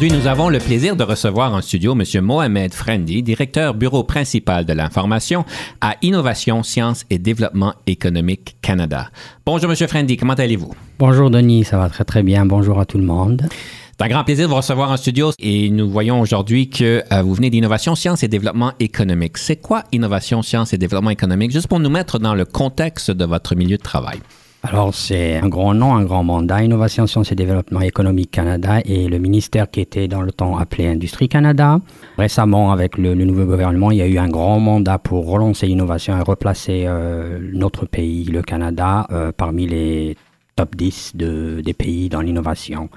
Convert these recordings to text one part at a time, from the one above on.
Aujourd'hui, nous avons le plaisir de recevoir en studio M. Mohamed Frendi, directeur bureau principal de l'information à Innovation, Sciences et Développement économique Canada. Bonjour M. Frendi, comment allez-vous? Bonjour Denis, ça va très très bien. Bonjour à tout le monde. C'est un grand plaisir de vous recevoir en studio et nous voyons aujourd'hui que euh, vous venez d'Innovation, Sciences et Développement économique. C'est quoi Innovation, Sciences et Développement économique? Juste pour nous mettre dans le contexte de votre milieu de travail. Alors, c'est un grand nom, un grand mandat, Innovation, Sciences et Développement économique Canada et le ministère qui était dans le temps appelé Industrie Canada. Récemment, avec le, nouveau gouvernement, il y a eu un grand mandat pour relancer l'innovation et replacer euh, notre pays, le Canada, euh, parmi les top 10 de, des pays dans l'innovation.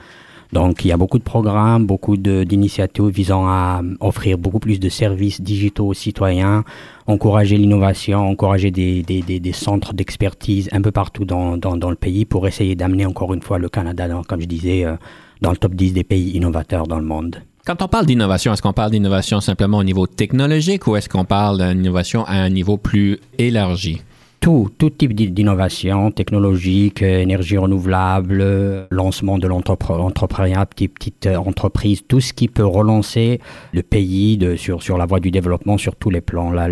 Donc, il y a beaucoup de programmes, beaucoup d'initiatives visant à offrir beaucoup plus de services digitaux aux citoyens, encourager l'innovation, encourager des, centres d'expertise un peu partout dans, le pays pour essayer d'amener encore une fois le Canada, dans, comme je disais, euh, dans le top 10 des pays innovateurs dans le monde. Quand on parle d'innovation, est-ce qu'on parle d'innovation simplement au niveau technologique ou est-ce qu'on parle d'innovation à un niveau plus élargi? Tout, tout type d'innovation technologique, énergie renouvelable, lancement de l'entrepreneuriat, petite, petite entreprise, tout ce qui peut relancer le pays de, sur, sur la voie du développement sur tous les plans. Là,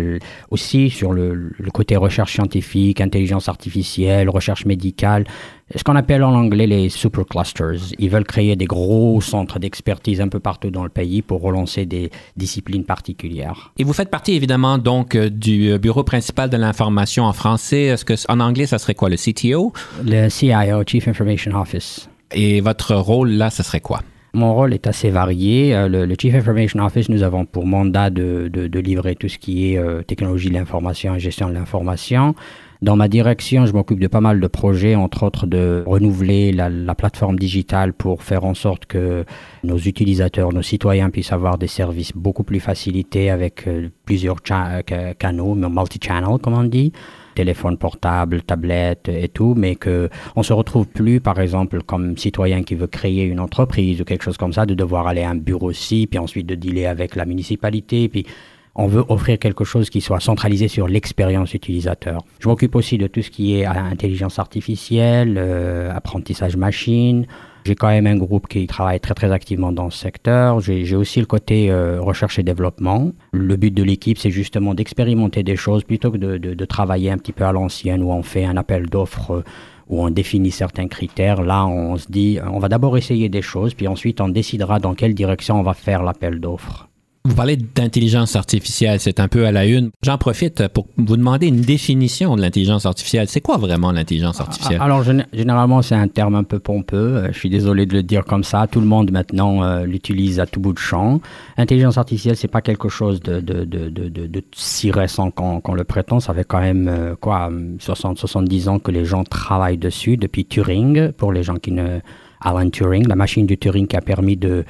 aussi sur le, le côté recherche scientifique, intelligence artificielle, recherche médicale, ce qu'on appelle en anglais les super clusters. Ils veulent créer des gros centres d'expertise un peu partout dans le pays pour relancer des disciplines particulières. Et vous faites partie évidemment donc euh, du euh, bureau principal de l'information en français. Est-ce que en anglais ça serait quoi le CTO Le CIO, Chief Information Office. Et votre rôle là, ce serait quoi? Mon rôle est assez varié. Euh, le, Chief Information Office, nous avons pour mandat de, de, de livrer tout ce qui est technologie de l'information et gestion de l'information. Dans ma direction, je m'occupe de pas mal de projets, entre autres de renouveler la, la, plateforme digitale pour faire en sorte que nos utilisateurs, nos citoyens puissent avoir des services beaucoup plus facilités avec euh, plusieurs canaux, multi-channel comme on dit. Téléphone portable, tablette et tout, mais que on se retrouve plus, par exemple, comme citoyen qui veut créer une entreprise ou quelque chose comme ça, de devoir aller à un bureau ci, puis ensuite de dealer avec la municipalité, puis on veut offrir quelque chose qui soit centralisé sur l'expérience utilisateur. Je m'occupe aussi de tout ce qui est intelligence artificielle, euh, apprentissage machine. J'ai quand même un groupe qui travaille très très activement dans ce secteur. J'ai aussi le côté euh, recherche et développement. Le but de l'équipe, c'est justement d'expérimenter des choses plutôt que de, de, de, travailler un petit peu à l'ancienne où on fait un appel d'offres euh, où on définit certains critères. Là, on se dit, on va d'abord essayer des choses, puis ensuite on décidera dans quelle direction on va faire l'appel d'offres. Vous parlez d'intelligence artificielle, c'est un peu à la une. J'en profite pour vous demander une définition de l'intelligence artificielle. C'est quoi vraiment l'intelligence artificielle? Alors généralement c'est un terme un peu pompeux. Euh, je suis désolé de le dire comme ça. Tout le monde maintenant euh, l'utilise à tout bout de champ. Intelligence artificielle, c'est pas quelque chose de, de, de, de si récent qu'on le prétend. Ça fait quand même euh, quoi 60, 70 ans que les gens travaillent dessus depuis Turing. Pour les gens qui ne Alan Turing, la machine du Turing qui a permis de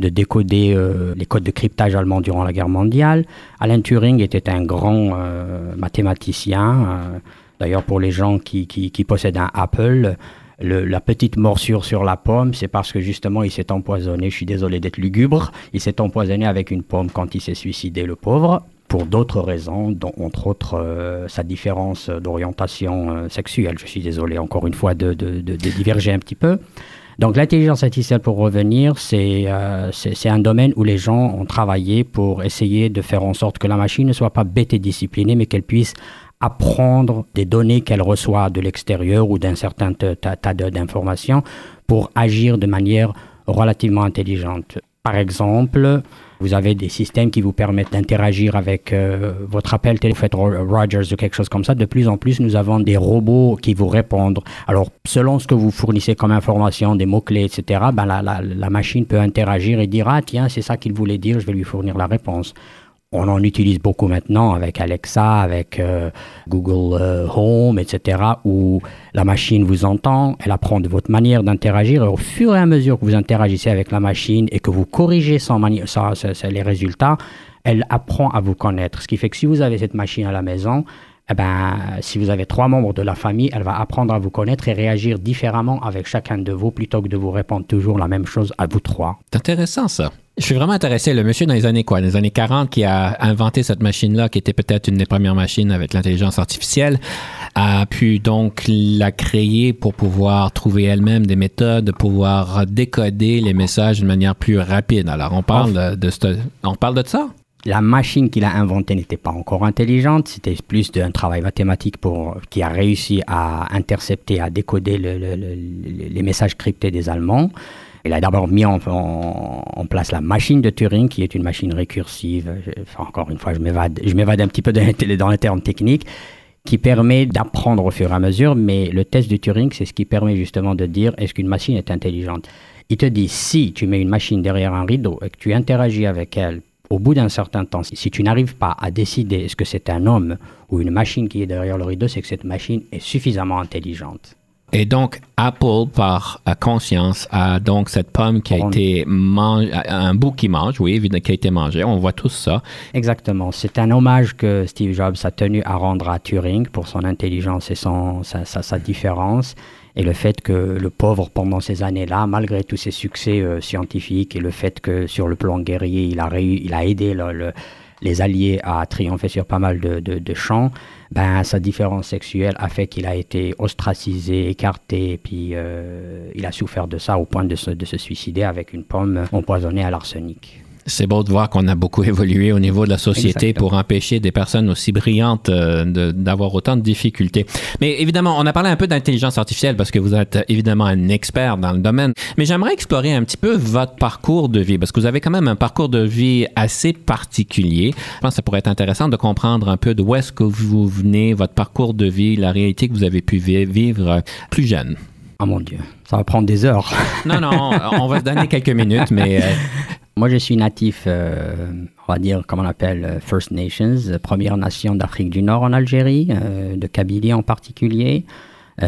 de décoder euh, les codes de cryptage allemand durant la guerre mondiale. Alan Turing était un grand euh, mathématicien. Euh, d'ailleurs, pour les gens qui, qui, possèdent un Apple, le, la petite morsure sur la pomme, c'est parce que justement il s'est empoisonné. Je suis désolé d'être lugubre. Il s'est empoisonné avec une pomme quand il s'est suicidé, le pauvre pour d'autres raisons, dont entre autres sa différence d'orientation sexuelle. Je suis désolé encore une fois de, de diverger un petit peu. Donc l'intelligence artificielle, pour revenir, euh, c'est un domaine où les gens ont travaillé pour essayer de faire en sorte que la machine ne soit pas bête et disciplinée, mais qu'elle puisse apprendre des données qu'elle reçoit de l'extérieur ou d'un certain tas d'informations pour agir de manière relativement intelligente. Par exemple, Vous avez des systèmes qui vous permettent d'interagir avec euh, votre appel téléphone Rogers ou quelque chose comme ça. De plus en plus, nous avons des robots qui vous répondent. Alors, selon ce que vous fournissez comme information, des mots-clés, etc., ben, la, la, la machine peut interagir et dire, ah tiens, c'est ça qu'il voulait dire, je vais lui fournir la réponse. On en utilise beaucoup maintenant avec Alexa, avec euh, Google euh, Home, etc., où la machine vous entend, elle apprend de votre manière d'interagir, et au fur et à mesure que vous interagissez avec la machine et que vous corrigez ça, les résultats, elle apprend à vous connaître. Ce qui fait que si vous avez cette machine à la maison, eh ben, si vous avez trois membres de la famille, elle va apprendre à vous connaître et réagir différemment avec chacun de vous plutôt que de vous répondre toujours la même chose à vous trois. C'est intéressant ça. Je suis vraiment intéressé. Le monsieur dans les années quoi? Dans les années 40 qui a inventé cette machine-là, qui était peut-être une des premières machines avec l'intelligence artificielle, a pu donc la créer pour pouvoir trouver elle-même des méthodes, de pouvoir décoder les messages d'une manière plus rapide. Alors, on parle de, de, on parle de ça? la machine qu'il a inventée n'était pas encore intelligente, c'était plus d'un travail mathématique pour, qui a réussi à intercepter, à décoder le, le, le, les messages cryptés des Allemands. Il a d'abord mis en, place la machine de Turing, qui est une machine récursive. Encore une fois, je m'évade, je m'évade un petit peu dans les termes techniques, qui permet d'apprendre au fur et à mesure. Mais le test de Turing, c'est ce qui permet justement de dire est-ce qu'une machine est intelligente? Il te dit si tu mets une machine derrière un rideau et que tu interagis avec elle au bout d'un certain temps, si tu n'arrives pas à décider est-ce que c'est un homme ou une machine qui est derrière le rideau, c'est que cette machine est suffisamment intelligente. Et donc, Apple, par conscience, a donc cette pomme qui a été mangée, un bout qui mange, oui, qui a été mangé. On voit tout ça. Exactement. C'est un hommage que Steve Jobs a tenu à rendre à Turing pour son intelligence et son, sa, sa, différence. Et le fait que le pauvre, pendant ces années-là, malgré tous ses succès euh, scientifiques et le fait que sur le plan guerrier, il a, il a aidé le les Alliés à triompher sur pas mal de, champs, ben, sa différence sexuelle a fait qu'il a été ostracisé, écarté, et puis euh, il a souffert de ça au point de se suicider avec une pomme empoisonnée à l'arsenic. C'est beau de voir qu'on a beaucoup évolué au niveau de la société pour empêcher des personnes aussi brillantes euh, d'avoir autant de difficultés. Mais évidemment, on a parlé un peu d'intelligence artificielle parce que vous êtes évidemment un expert dans le domaine. Mais j'aimerais explorer un petit peu votre parcours de vie parce que vous avez quand même un parcours de vie assez particulier. Je pense que ça pourrait être intéressant de comprendre un peu d'où est-ce que vous venez, votre parcours de vie, la réalité que vous avez pu vivre plus jeune. Oh mon Dieu, ça va prendre des heures. non, non, on va se donner quelques minutes, mais... Euh, moi, je suis natif, euh, on va dire, comme on appelle, euh, First Nations, Première Nation d'Afrique du Nord en Algérie, euh, de Kabylie en particulier.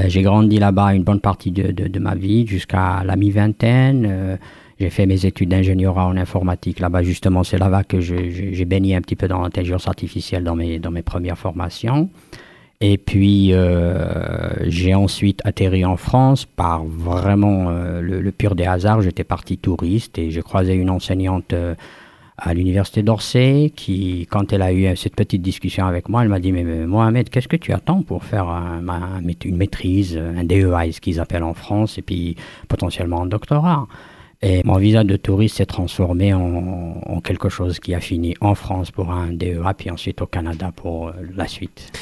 j'ai grandi là-bas une bonne partie de, de, ma vie, jusqu'à la mi-vingtaine. j'ai fait mes études d'ingénieur en informatique là-bas, justement, c'est là-bas que j'ai baigné un petit peu dans l'intelligence artificielle dans mes, dans mes premières formations. Et puis, euh, j'ai ensuite atterri en France par vraiment euh, le, pur des hasards. J'étais parti touriste et j'ai croisé une enseignante euh, à l'université d'Orsay qui, quand elle a eu cette petite discussion avec moi, elle m'a dit Mais, Mohamed, qu'est-ce que tu attends pour faire une maîtrise, un DEA, ce qu'ils appellent en France, et puis potentiellement un doctorat? Et mon visa de touriste s'est transformé en, quelque chose qui a fini en France pour un DEA, puis ensuite au Canada pour la suite.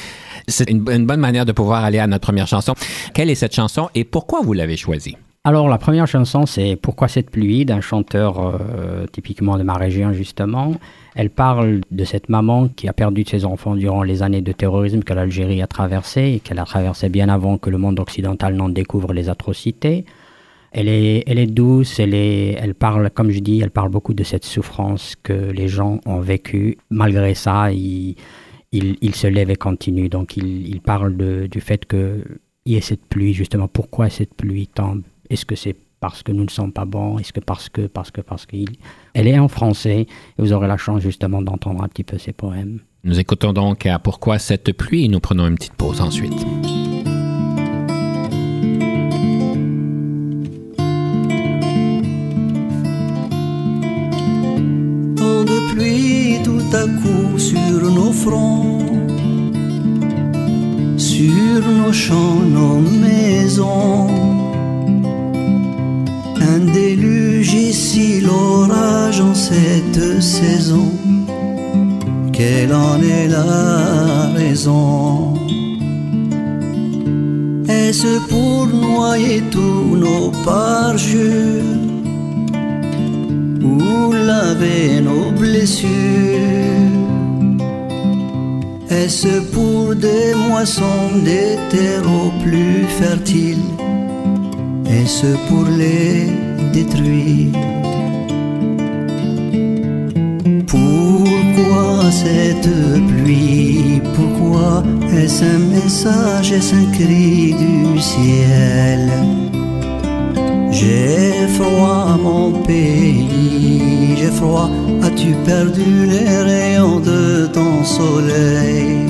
C'est une, bonne manière de pouvoir aller à notre première chanson. Quelle est cette chanson et pourquoi vous l'avez choisie? Alors, la première chanson, c'est Pourquoi cette pluie? d'un chanteur euh, typiquement de ma région, justement. Elle parle de cette maman qui a perdu ses enfants durant les années de terrorisme que l'Algérie a traversé et qu'elle a traversé bien avant que le monde occidental n'en découvre les atrocités. Elle est, elle est douce, elle, est, elle parle, comme je dis, elle parle beaucoup de cette souffrance que les gens ont vécue. Malgré ça, il il, se lève et continue. Donc il, parle du fait qu'il y ait cette pluie, justement. Pourquoi cette pluie tombe? Est-ce que c'est parce que nous ne sommes pas bons? Est-ce que parce que, parce que, parce qu'il... Elle est en français? Et vous aurez la chance justement d'entendre un petit peu ses poèmes. Nous écoutons donc à Pourquoi cette pluie? Et nous prenons une petite pause ensuite. de pluie tout à coup sur nos champs, nos maisons. Un déluge ici, l'orage en cette saison. Quelle en est la raison? Est-ce pour noyer tous nos parjures ou laver nos blessures? Est-ce pour des moissons, des terreaux plus fertiles Est-ce pour les détruire? Pourquoi cette pluie? Pourquoi est-ce un message, est-ce un cri du ciel? J'ai froid mon pays, j'ai froid, as-tu perdu les rayons de ton soleil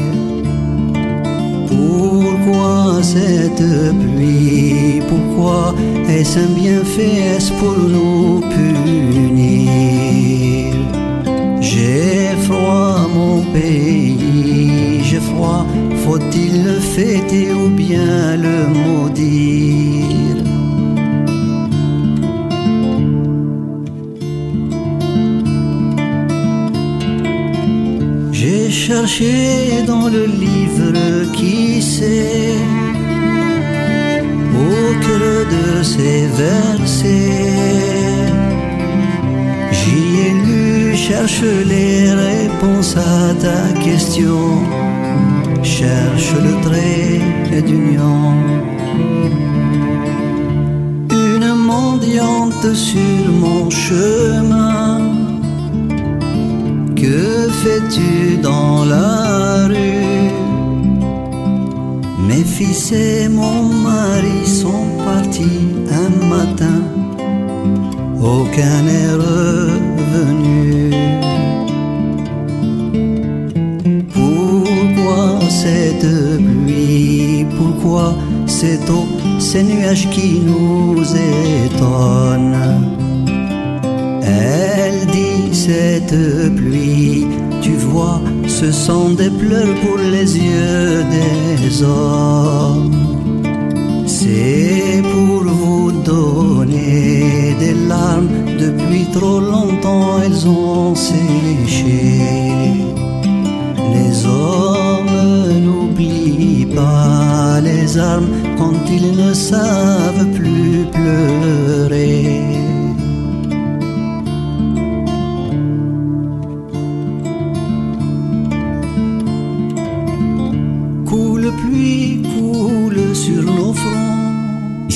Pourquoi cette pluie Pourquoi est-ce un bienfait, est-ce pour nous punir J'ai froid mon pays, j'ai froid, faut-il le fêter ou bien le maudire J'ai cherché dans le livre qui sait au creux de ces versets. J'y ai lu, cherche les réponses à ta question, cherche le trait d'union. Une mendiante sur mon chemin. Que fais-tu dans la rue? Mes fils et mon mari sont partis un matin, aucun n'est revenu. Pourquoi cette pluie? Pourquoi cette eau, ces nuages qui nous étonnent? Elle dit cette pluie, tu vois, ce sont des pleurs pour les yeux des hommes. C'est pour vous donner des larmes, depuis trop longtemps elles ont séché. Les hommes n'oublient pas les armes quand ils ne savent plus pleurer.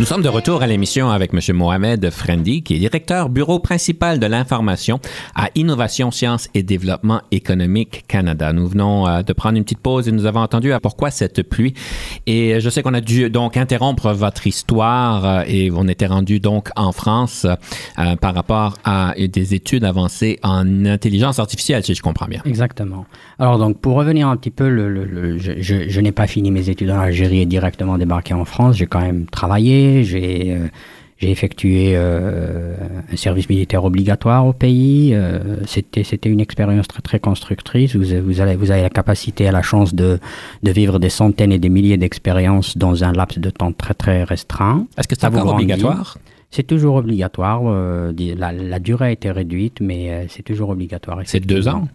Nous sommes de retour à l'émission avec M. Mohamed Frendi, qui est directeur bureau principal de l'information à Innovation, Sciences et Développement économique Canada. Nous venons euh, de prendre une petite pause et nous avons entendu à pourquoi cette pluie. Et je sais qu'on a dû donc interrompre votre histoire euh, et on était rendu donc en France euh, par rapport à des études avancées en intelligence artificielle, si je comprends bien. Exactement. Alors donc pour revenir un petit peu, je n'ai pas fini mes études en Algérie et directement débarqué en France. J'ai quand même travaillé, j'ai euh, j'ai effectué euh, un service militaire obligatoire au pays. euh, C'était c'était une expérience très très constructrice. Vous, avez- vous, avez, vous avez la capacité et la chance de, de vivre des centaines et des milliers d'expériences dans un laps de temps très très restreint. Est-ce que c'est encore obligatoire? C'est toujours obligatoire. euh, la, la durée a été réduite, mais c'est toujours obligatoire. C'est deux ans?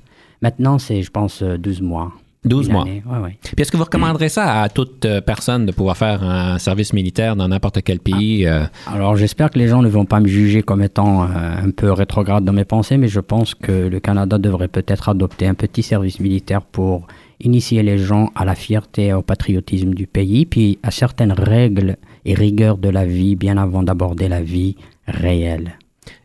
Maintenant, c'est, je pense, euh, 12 mois. 12 Une mois. année, ouais, ouais. Puis est-ce que vous recommanderez ça à toute euh, personne de pouvoir faire un service militaire dans n'importe quel pays? euh, Alors, j'espère que les gens ne vont pas me juger comme étant euh, un peu rétrograde dans mes pensées, mais je pense que le Canada devrait peut-être adopter un petit service militaire pour initier les gens à la fierté et au patriotisme du pays, puis à certaines règles et rigueurs de la vie bien avant d'aborder la vie réelle.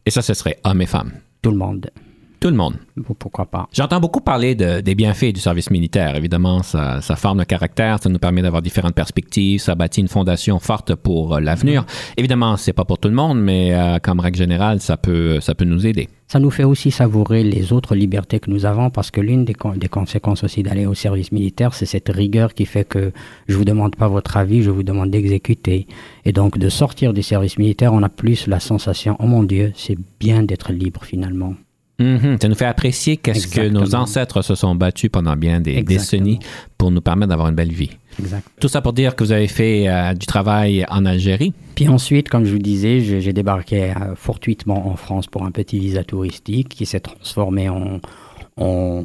Et ça, ce serait hommes et femmes. Tout le monde. Tout le monde. Pourquoi pas J'entends beaucoup parler de- des bienfaits du service militaire. Évidemment, ça, ça forme le caractère, ça nous permet d'avoir différentes perspectives, ça bâtit une fondation forte pour euh, l'avenir. Évidemment, c'est pas pour tout le monde, mais euh, comme règle générale, ça peut, ça peut nous aider. Ça nous fait aussi savourer les autres libertés que nous avons parce que l'une des, con- des conséquences aussi d'aller au service militaire, c'est cette rigueur qui fait que je vous demande pas votre avis, je vous demande d'exécuter. Et donc de sortir du service militaire, on a plus la sensation, oh mon Dieu, c'est bien d'être libre finalement. Mhm. Ça nous fait apprécier qu'est-ce que nos ancêtres se sont battus pendant bien des Exactement. décennies pour nous permettre d'avoir une belle vie. Exact. Tout ça pour dire que vous avez fait euh, du travail en Algérie. Puis ensuite, comme je vous disais, j'ai débarqué euh, fortuitement en France pour un petit visa touristique qui s'est transformé en, en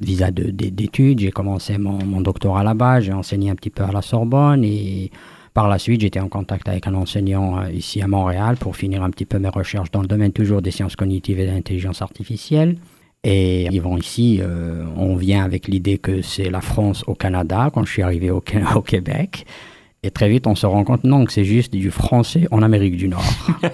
visa de- de- d'études. J'ai commencé mon, mon doctorat là-bas, j'ai enseigné un petit peu à la Sorbonne et par la suite, j'étais en contact avec un enseignant euh, ici à Montréal pour finir un petit peu mes recherches dans le domaine toujours des sciences cognitives et de l'intelligence artificielle. Et vont ici, euh, on vient avec l'idée que c'est la France au Canada quand je suis arrivé au Québec. Et très vite, on se rend compte, non, que c'est juste du français en Amérique du Nord.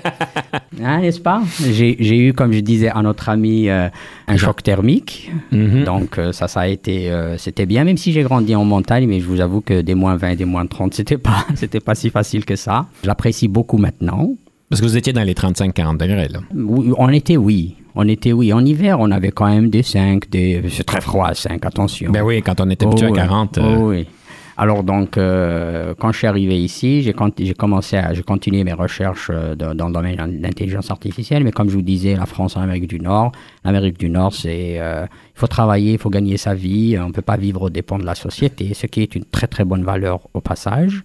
Hein, N'est-ce pas? J'ai eu, comme je disais à notre ami, euh, un choc thermique. Mhm. Donc euh, ça, ça a été, euh, c'était bien, même si j'ai grandi en montagne, mais je vous avoue que des moins 20, des moins 30, c'était pas, c'était pas si facile que ça. J'apprécie beaucoup maintenant. Parce que vous étiez dans les 35-40 degrés, là. Oui, En été, oui. En été, oui. En hiver, on avait quand même des 5, des... c'est très froid à 5, attention. Ben oui, quand on était habitué Oh, à oui. 40. euh, Oh, oui. Alors donc, euh, quand je suis arrivé ici, j'ai commencé à, j'ai continué mes recherches euh, dans le domaine de l'intelligence artificielle, mais comme je vous disais, la France en Amérique du Nord, l'Amérique du Nord, c'est, euh, il faut travailler, il faut gagner sa vie, on ne peut pas vivre aux dépens de la société, ce qui est une très très bonne valeur au passage.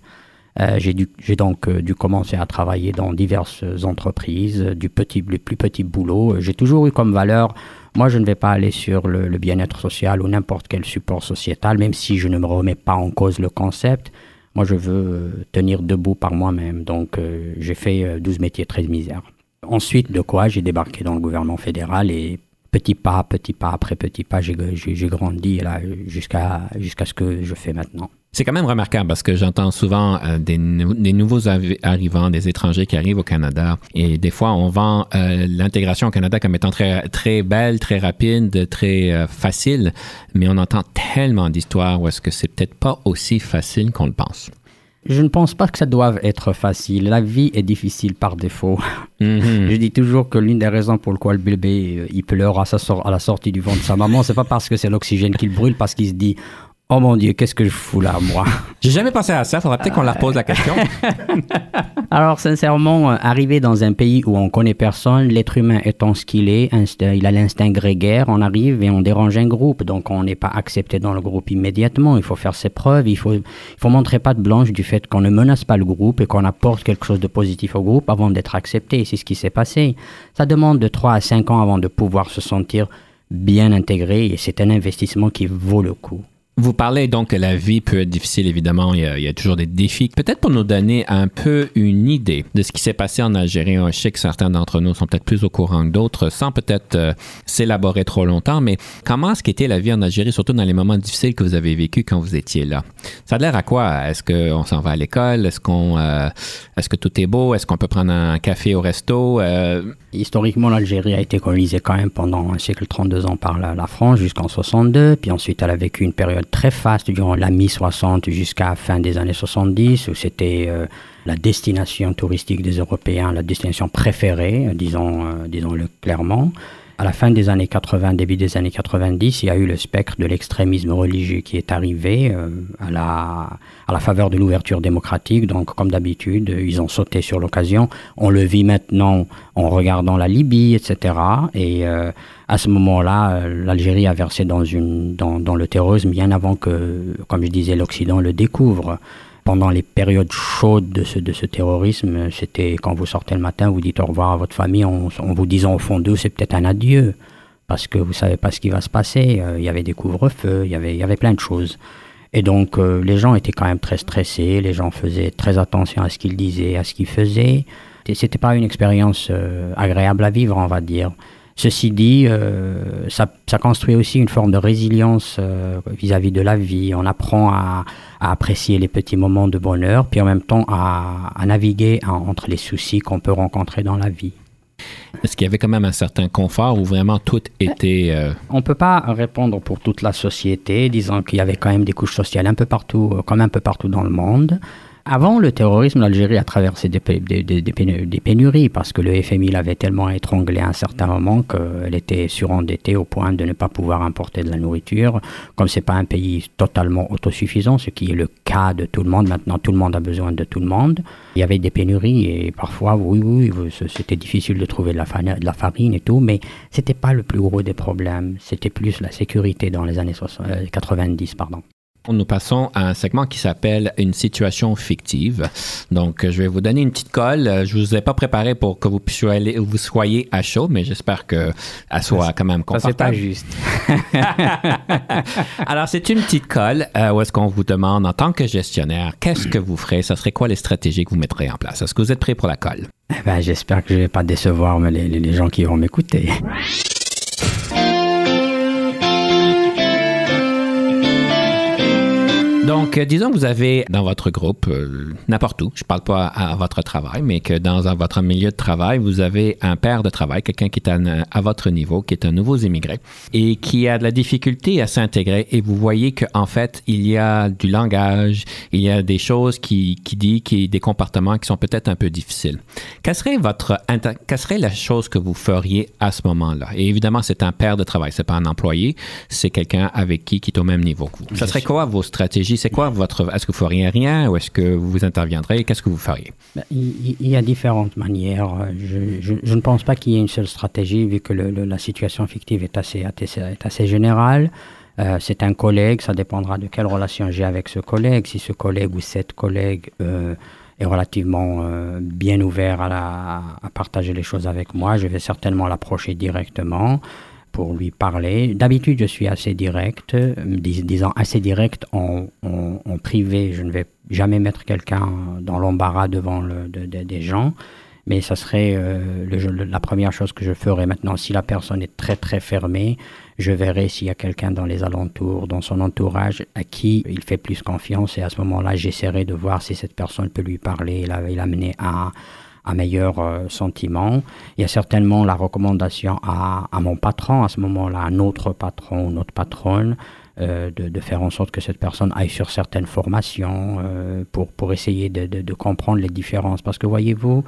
Euh, j'ai donc euh, dû commencer à travailler dans diverses entreprises, euh, du petit, le plus petit boulot. Euh, J'ai toujours eu comme valeur, moi je ne vais pas aller sur le, le bien-être social ou n'importe quel support sociétal, même si je ne me remets pas en cause le concept. Moi je veux tenir debout par moi-même. Donc euh, j'ai fait euh, 12 métiers, 13 misères. Ensuite de quoi j'ai débarqué dans le gouvernement fédéral et petit pas, petit pas après petit pas, j'ai grandi là jusqu'à jusqu'à ce que je fais maintenant. C'est quand même remarquable parce que j'entends souvent euh, des, nou- des nouveaux arri- arrivants, des étrangers qui arrivent au Canada et des fois on vend euh, l'intégration au Canada comme étant très, très belle, très rapide, très euh, facile, mais on entend tellement d'histoires où est-ce que c'est peut-être pas aussi facile qu'on le pense. Je ne pense pas que ça doive être facile. La vie est difficile par défaut. Mhm. Je dis toujours que l'une des raisons pour lesquelles le bébé il pleure à, sa à la sortie du ventre de sa maman, c'est pas parce que c'est l'oxygène qu'il brûle, parce qu'il se dit Oh mon Dieu, qu'est-ce que je fous là, moi? J'ai jamais pensé à ça, faudrait peut-être qu'on leur pose la question. Alors, sincèrement, euh, arriver dans un pays où on connaît personne, l'être humain étant ce qu'il est, inst- il a l'instinct grégaire, on arrive et on dérange un groupe. Donc, on n'est pas accepté dans le groupe immédiatement. Il faut faire ses preuves. Il faut, il faut montrer patte blanche du fait qu'on ne menace pas le groupe et qu'on apporte quelque chose de positif au groupe avant d'être accepté. C'est ce qui s'est passé. Ça demande de 3 à 5 ans avant de pouvoir se sentir bien intégré et c'est un investissement qui vaut le coup. Vous parlez donc que la vie peut être difficile, évidemment, il y a, toujours des défis. Peut-être pour nous donner un peu une idée de ce qui s'est passé en Algérie. Je sais que certains d'entre nous sont peut-être plus au courant que d'autres, sans peut-être euh, s'élaborer trop longtemps, mais comment est-ce qu'était la vie en Algérie, surtout dans les moments difficiles que vous avez vécu quand vous étiez là? Ça a l'air à quoi? Est-ce qu'on s'en va à l'école? Est-ce qu'on, euh, est-ce que tout est beau? Est-ce qu'on peut prendre un café au resto? Euh, Historiquement, l'Algérie a été colonisée quand même pendant un siècle 32 ans par la France jusqu'en 62. Puis ensuite, elle a vécu une période très faste durant la mi-60 jusqu'à fin des années 70 où c'était euh, la destination touristique des Européens, la destination préférée, euh, disons, euh, disons-le clairement. À la fin des années 80, début des années 90, il y a eu le spectre de l'extrémisme religieux qui est arrivé euh, à, la, à la faveur de l'ouverture démocratique. Donc, comme d'habitude, ils ont sauté sur l'occasion. On le vit maintenant en regardant la Libye, etc. Et euh, à ce moment-là, euh, l'Algérie a versé dans, une, dans, dans le terrorisme bien avant que, comme je disais, l'Occident le découvre pendant les périodes chaudes de ce, de ce terrorisme, c'était quand vous sortez le matin, vous dites au revoir à votre famille en, vous disant au fond d'eux, c'est peut-être un adieu, parce que vous savez pas ce qui va se passer. Euh, Il y avait des couvre-feux, il y avait, y avait plein de choses. Et donc, euh, les gens étaient quand même très stressés, les gens faisaient très attention à ce qu'ils disaient, à ce qu'ils faisaient. C'était pas une expérience euh, agréable à vivre, on va dire. Ceci dit, euh, ça, ça construit aussi une forme de résilience euh, vis-à-vis de la vie. On apprend à, à apprécier les petits moments de bonheur, puis en même temps à, à naviguer en- entre les soucis qu'on peut rencontrer dans la vie. est-ce qu'il y avait quand même un certain confort où vraiment tout était... euh, On ne peut pas répondre pour toute la société, disant qu'il y avait quand même des couches sociales un peu partout, comme un peu partout dans le monde. Avant le terrorisme, l'Algérie a traversé des, pénuries parce que le FMI l'avait tellement étranglé à un certain moment qu'elle était surendettée au point de ne pas pouvoir importer de la nourriture. Comme c'est pas un pays totalement autosuffisant, ce qui est le cas de tout le monde, maintenant tout le monde a besoin de tout le monde. Il y avait des pénuries et parfois, oui, oui, c'était difficile de trouver de la, farine, et tout, mais c'était pas le plus gros des problèmes. C'était plus la sécurité dans les années 90, pardon. Nous passons à un segment qui s'appelle une situation fictive. Donc, je vais vous donner une petite colle. Je vous ai pas préparé pour que vous puissiez aller, vous soyez à chaud, mais j'espère que elle soit quand même confortable. Ça, c'est pas juste. Alors, c'est une petite colle euh, où est-ce qu'on vous demande, en tant que gestionnaire, qu'est-ce que vous ferez? Ça serait quoi les stratégies que vous mettrez en place? Est-ce que vous êtes prêt pour la colle? Eh ben, j'espère que je vais pas décevoir les, les gens qui vont m'écouter. Donc, disons que vous avez dans votre groupe, euh, n'importe où, je ne parle pas à, votre travail, mais que dans votre milieu de travail, vous avez un père de travail, quelqu'un qui est à, votre niveau, qui est un nouveau immigré et qui a de la difficulté à s'intégrer et vous voyez qu'en fait, il y a du langage, il y a des choses qui, qui dit, qui, des comportements qui sont peut-être un peu difficiles. Quelle serait votre, serait la chose que vous feriez à ce moment-là? Et évidemment, c'est un père de travail, c'est pas un employé, c'est quelqu'un avec qui qui est au même niveau que vous. Ça serait quoi vos stratégies? C'est quoi votre. Est-ce que vous feriez rien ou est-ce que vous interviendrez? Qu'est-ce que vous feriez? Ben, il, y a différentes manières. Je, ne pense pas qu'il y ait une seule stratégie vu que la situation fictive est assez, est assez générale. Euh, c'est un collègue, ça dépendra de quelle relation j'ai avec ce collègue. Si ce collègue ou cette collègue euh, est relativement euh, bien ouvert à, à, partager les choses avec moi, je vais certainement l'approcher directement pour lui parler. D'habitude, je suis assez direct, disant assez direct en, privé. Je ne vais jamais mettre quelqu'un dans l'embarras devant des gens, mais ça serait euh, la première chose que je ferais maintenant. Si la personne est très très fermée, je verrai s'il y a quelqu'un dans les alentours, dans son entourage, à qui il fait plus confiance, et à ce moment-là, j'essaierai de voir si cette personne peut lui parler, l'amener à un meilleur euh, sentiment. Il y a certainement la recommandation à, à mon patron, à ce moment-là, un autre patron, une autre patronne, euh, de, de, faire en sorte que cette personne aille sur certaines formations euh, pour, pour essayer de, de, comprendre les différences. Parce que voyez-vous,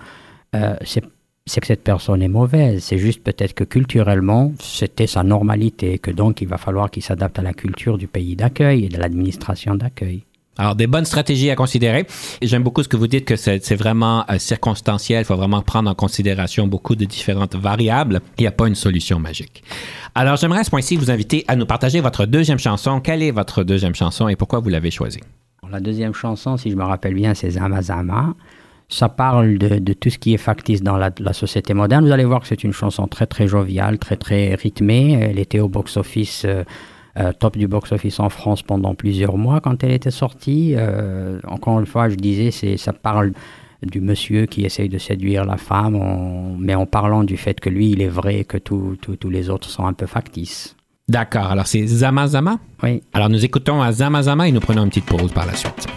c'est c'est que cette personne est mauvaise. C'est juste peut-être que culturellement, c'était sa normalité, que donc il va falloir qu'il s'adapte à la culture du pays d'accueil et de l'administration d'accueil. Alors, des bonnes stratégies à considérer. J'aime beaucoup ce que vous dites que c'est vraiment euh, circonstanciel. Il faut vraiment prendre en considération beaucoup de différentes variables. Il n'y a pas une solution magique. Alors, j'aimerais à ce point-ci vous inviter à nous partager votre deuxième chanson. Quelle est votre deuxième chanson et pourquoi vous l'avez choisie? La deuxième chanson, si je me rappelle bien, c'est Zama Zama. Ça parle de, tout ce qui est factice dans la, la, société moderne. Vous allez voir que c'est une chanson très, très joviale, très, très rythmée. Elle était au box-office. Euh, euh, top du box-office en France pendant plusieurs mois quand elle était sortie. Euh, encore une fois, je disais, c'est, ça parle du monsieur qui essaye de séduire la femme, mais en parlant du fait que lui, il est vrai et que tous les autres sont un peu factices. D'accord, alors c'est Zama Zama? Oui. Alors nous écoutons à Zama Zama et nous prenons une petite pause par la suite.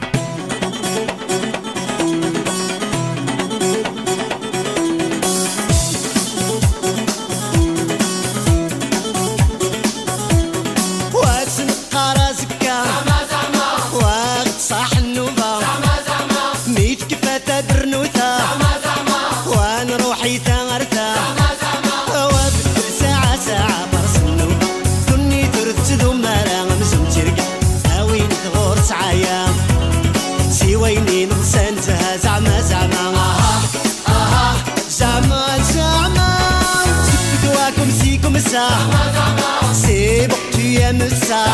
C'est bon, tu aimes ça.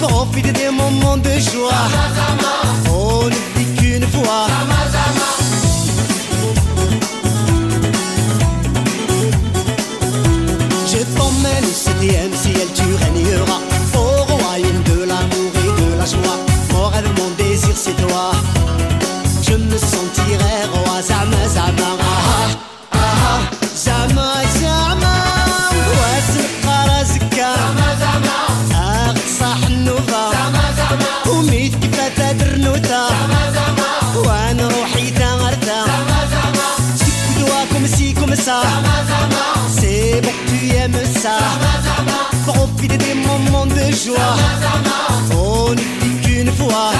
Profite des moments de joie. On ne vit qu'une fois. Je t'emmène au septième ça. Profite des moments de joie. On ne vit qu'une fois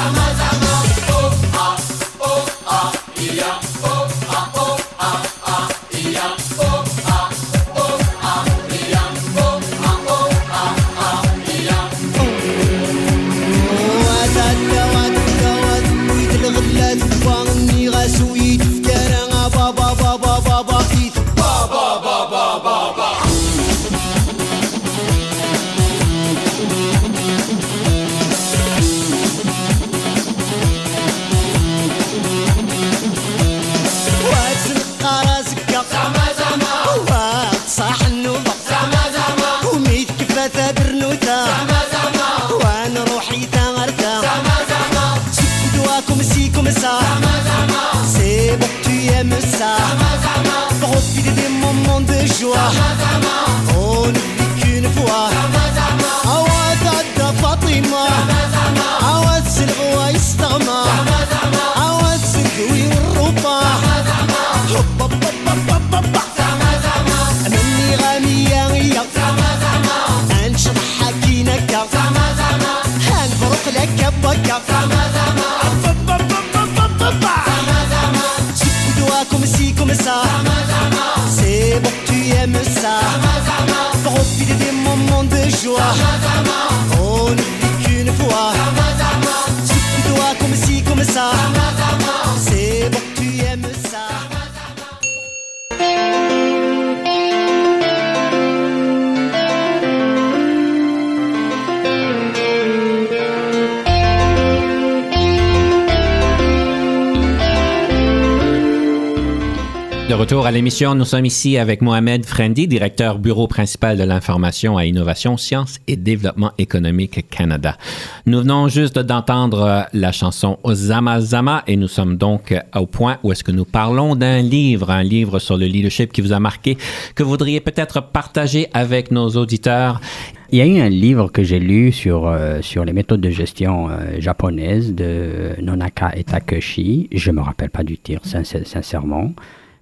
like a family. Retour à l'émission, nous sommes ici avec Mohamed Frendi, directeur bureau principal de l'information à Innovation, Sciences et Développement économique Canada. Nous venons juste d'entendre euh, la chanson Zama Zama et nous sommes donc euh, au point où est-ce que nous parlons d'un livre, un livre sur le leadership qui vous a marqué, que vous voudriez peut-être partager avec nos auditeurs. Il y a eu un livre que j'ai lu sur, euh, sur les méthodes de gestion euh, japonaises de Nonaka et Takeshi. Je me rappelle pas du titre, sincè- sincèrement.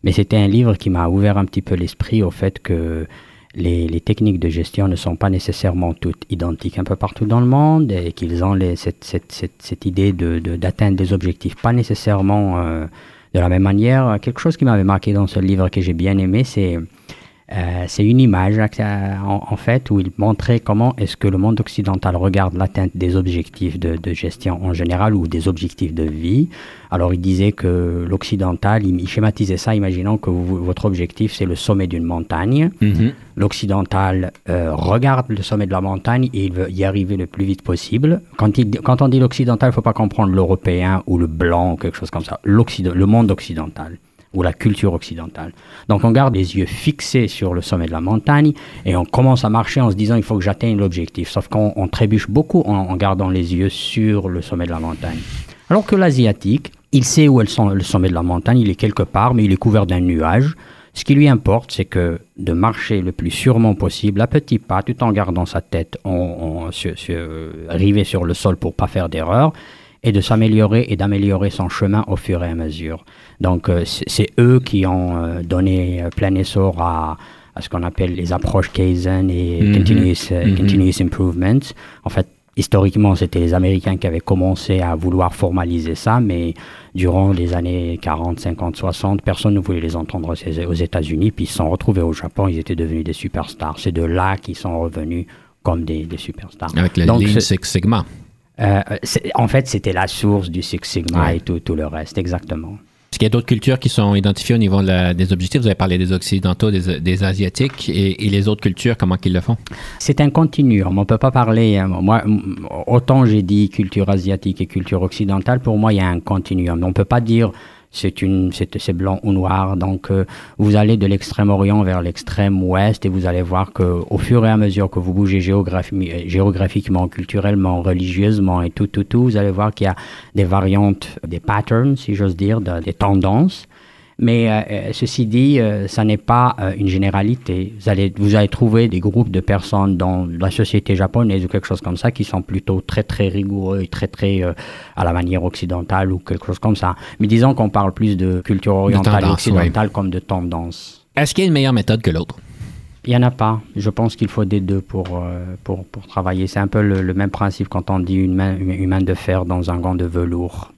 Mais c'était un livre qui m'a ouvert un petit peu l'esprit au fait que les, techniques de gestion ne sont pas nécessairement toutes identiques un peu partout dans le monde et qu'ils ont les- cette, cette, idée de, de- d'atteindre des objectifs pas nécessairement euh, de la même manière. Quelque chose qui m'avait marqué dans ce livre que j'ai bien aimé, c'est euh, c'est une image euh, en, en fait où il montrait comment est-ce que le monde occidental regarde l'atteinte des objectifs de, de gestion en général ou des objectifs de vie. Alors il disait que l'occidental, il, schématisait ça, imaginons que vous- votre objectif c'est le sommet d'une montagne. L'occidental euh, regarde le sommet de la montagne et il veut y arriver le plus vite possible. Quand, il, quand on dit l'occidental, il ne faut pas comprendre l'européen ou le blanc ou quelque chose comme ça. Le monde occidental ou la culture occidentale. Donc on garde les yeux fixés sur le sommet de la montagne et on commence à marcher en se disant il faut que j'atteigne l'objectif. Sauf qu'on on trébuche beaucoup en, gardant les yeux sur le sommet de la montagne. Alors que l'asiatique, il sait où est le som- le sommet de la montagne, il est quelque part, mais il est couvert d'un nuage. Ce qui lui importe, c'est que de marcher le plus sûrement possible, à petits pas, tout en gardant sa tête sur- rivée sur le sol pour pas faire d'erreur, et de s'améliorer et d'améliorer son chemin au fur et à mesure. Donc euh, c'est eux qui ont euh, donné euh, plein essor à, à ce qu'on appelle les approches Kaizen et Mhm. continuous, Mhm. continuous improvement. En fait, historiquement, c'était les Américains qui avaient commencé à vouloir formaliser ça, mais durant les années 40, 50, 60, personne ne voulait les entendre aux États-Unis, puis ils se sont retrouvés au Japon, ils étaient devenus des superstars. C'est de là qu'ils sont revenus comme des, des superstars. Avec le Donc, c'est- Six Sigma. Euh, en fait, c'était la source du Six Sigma Ouais. et tout, tout le reste, exactement. Est-ce qu'il y a d'autres cultures qui sont identifiées au niveau de la- des objectifs? Vous avez parlé des Occidentaux, des, des Asiatiques et, et les autres cultures, comment qu'ils le font? C'est un continuum. On peut pas parler. euh, Moi, autant j'ai dit culture asiatique et culture occidentale, pour moi, il y a un continuum. On peut pas dire c'est une, c'est blanc ou noir. Donc, euh, vous allez de l'extrême-orient vers l'extrême-ouest et vous allez voir que, au fur et à mesure que vous bougez géographiquement, culturellement, religieusement et tout, tout, tout, vous allez voir qu'il y a des variantes, des patterns, si j'ose dire, de- des tendances. Mais euh, euh, ceci dit, euh, ça n'est pas euh, une généralité. Vous allez, vous allez trouver des groupes de personnes dans la société japonaise ou quelque chose comme ça qui sont plutôt très très rigoureux et très très euh, à la manière occidentale ou quelque chose comme ça. Mais disons qu'on parle plus de culture orientale et occidentale comme de tendance. Est-ce qu'il y a une meilleure méthode que l'autre? Il n'y en a pas. Je pense qu'il faut des deux pour, euh, pour, pour travailler. C'est un peu le, le même principe quand on dit une main, une main de fer dans un gant de velours.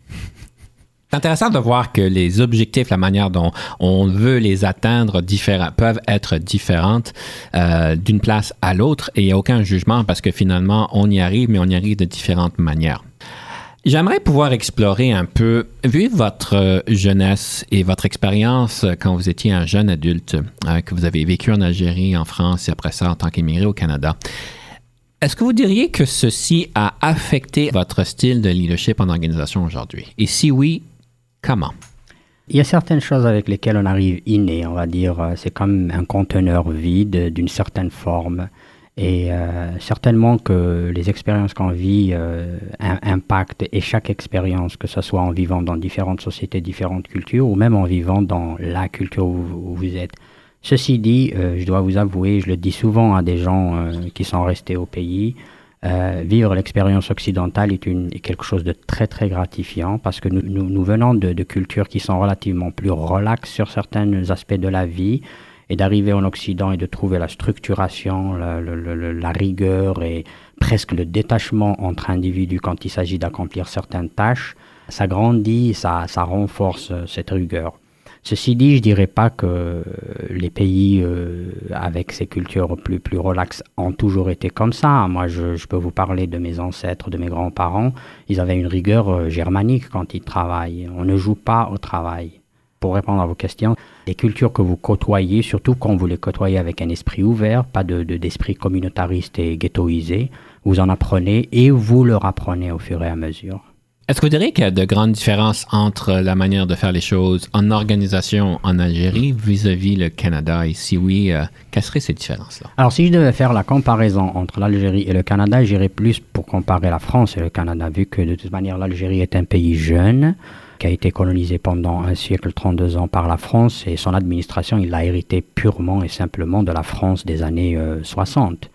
C'est intéressant de voir que les objectifs, la manière dont on veut les atteindre peuvent être différentes euh, d'une place à l'autre et il n'y a aucun jugement parce que finalement, on y arrive, mais on y arrive de différentes manières. J'aimerais pouvoir explorer un peu, vu votre euh, jeunesse et votre expérience euh, quand vous étiez un jeune adulte, que vous avez vécu en Algérie, en France et après ça en tant qu'émigré au Canada. Est-ce que vous diriez que ceci a affecté votre style de leadership en organisation aujourd'hui? Et si oui, comment? Il y a certaines choses avec lesquelles on arrive inné, on va dire. euh, C'est comme un conteneur vide d'une certaine forme. Et euh, certainement que les expériences qu'on vit euh, im- impactent, et chaque expérience, que ce soit en vivant dans différentes sociétés, différentes cultures, ou même en vivant dans la culture où, vous êtes. Ceci dit, je dois vous avouer, je le dis souvent à des gens qui sont restés au pays, euh, vivre l'expérience occidentale est, une, est quelque chose de très très gratifiant parce que nous, nous, nous venons de, de cultures qui sont relativement plus relaxes sur certains aspects de la vie et d'arriver en Occident et de trouver la structuration, la, la, rigueur et presque le détachement entre individus quand il s'agit d'accomplir certaines tâches, ça grandit, ça, ça renforce cette rigueur. Ceci dit, je dirais pas que les pays euh, avec ces cultures plus, plus relaxes ont toujours été comme ça. Moi, je, je, peux vous parler de mes ancêtres, de mes grands-parents. Ils avaient une rigueur euh, germanique quand ils travaillent. On ne joue pas au travail. Pour répondre à vos questions, les cultures que vous côtoyez, surtout quand vous les côtoyez avec un esprit ouvert, pas de, d'esprit communautariste et ghettoisé, vous en apprenez et vous leur apprenez au fur et à mesure. Est-ce que vous diriez qu'il y a de grandes différences entre la manière de faire les choses en organisation en Algérie vis-à-vis le Canada? Et si oui, euh, quelles seraient ces différences-là? Alors, si je devais faire la comparaison entre l'Algérie et le Canada, j'irais plus pour comparer la France et le Canada, vu que de toute manière, l'Algérie est un pays jeune qui a été colonisé pendant un siècle, 32 ans par la France, et son administration, il l'a hérité purement et simplement de la France des années 60.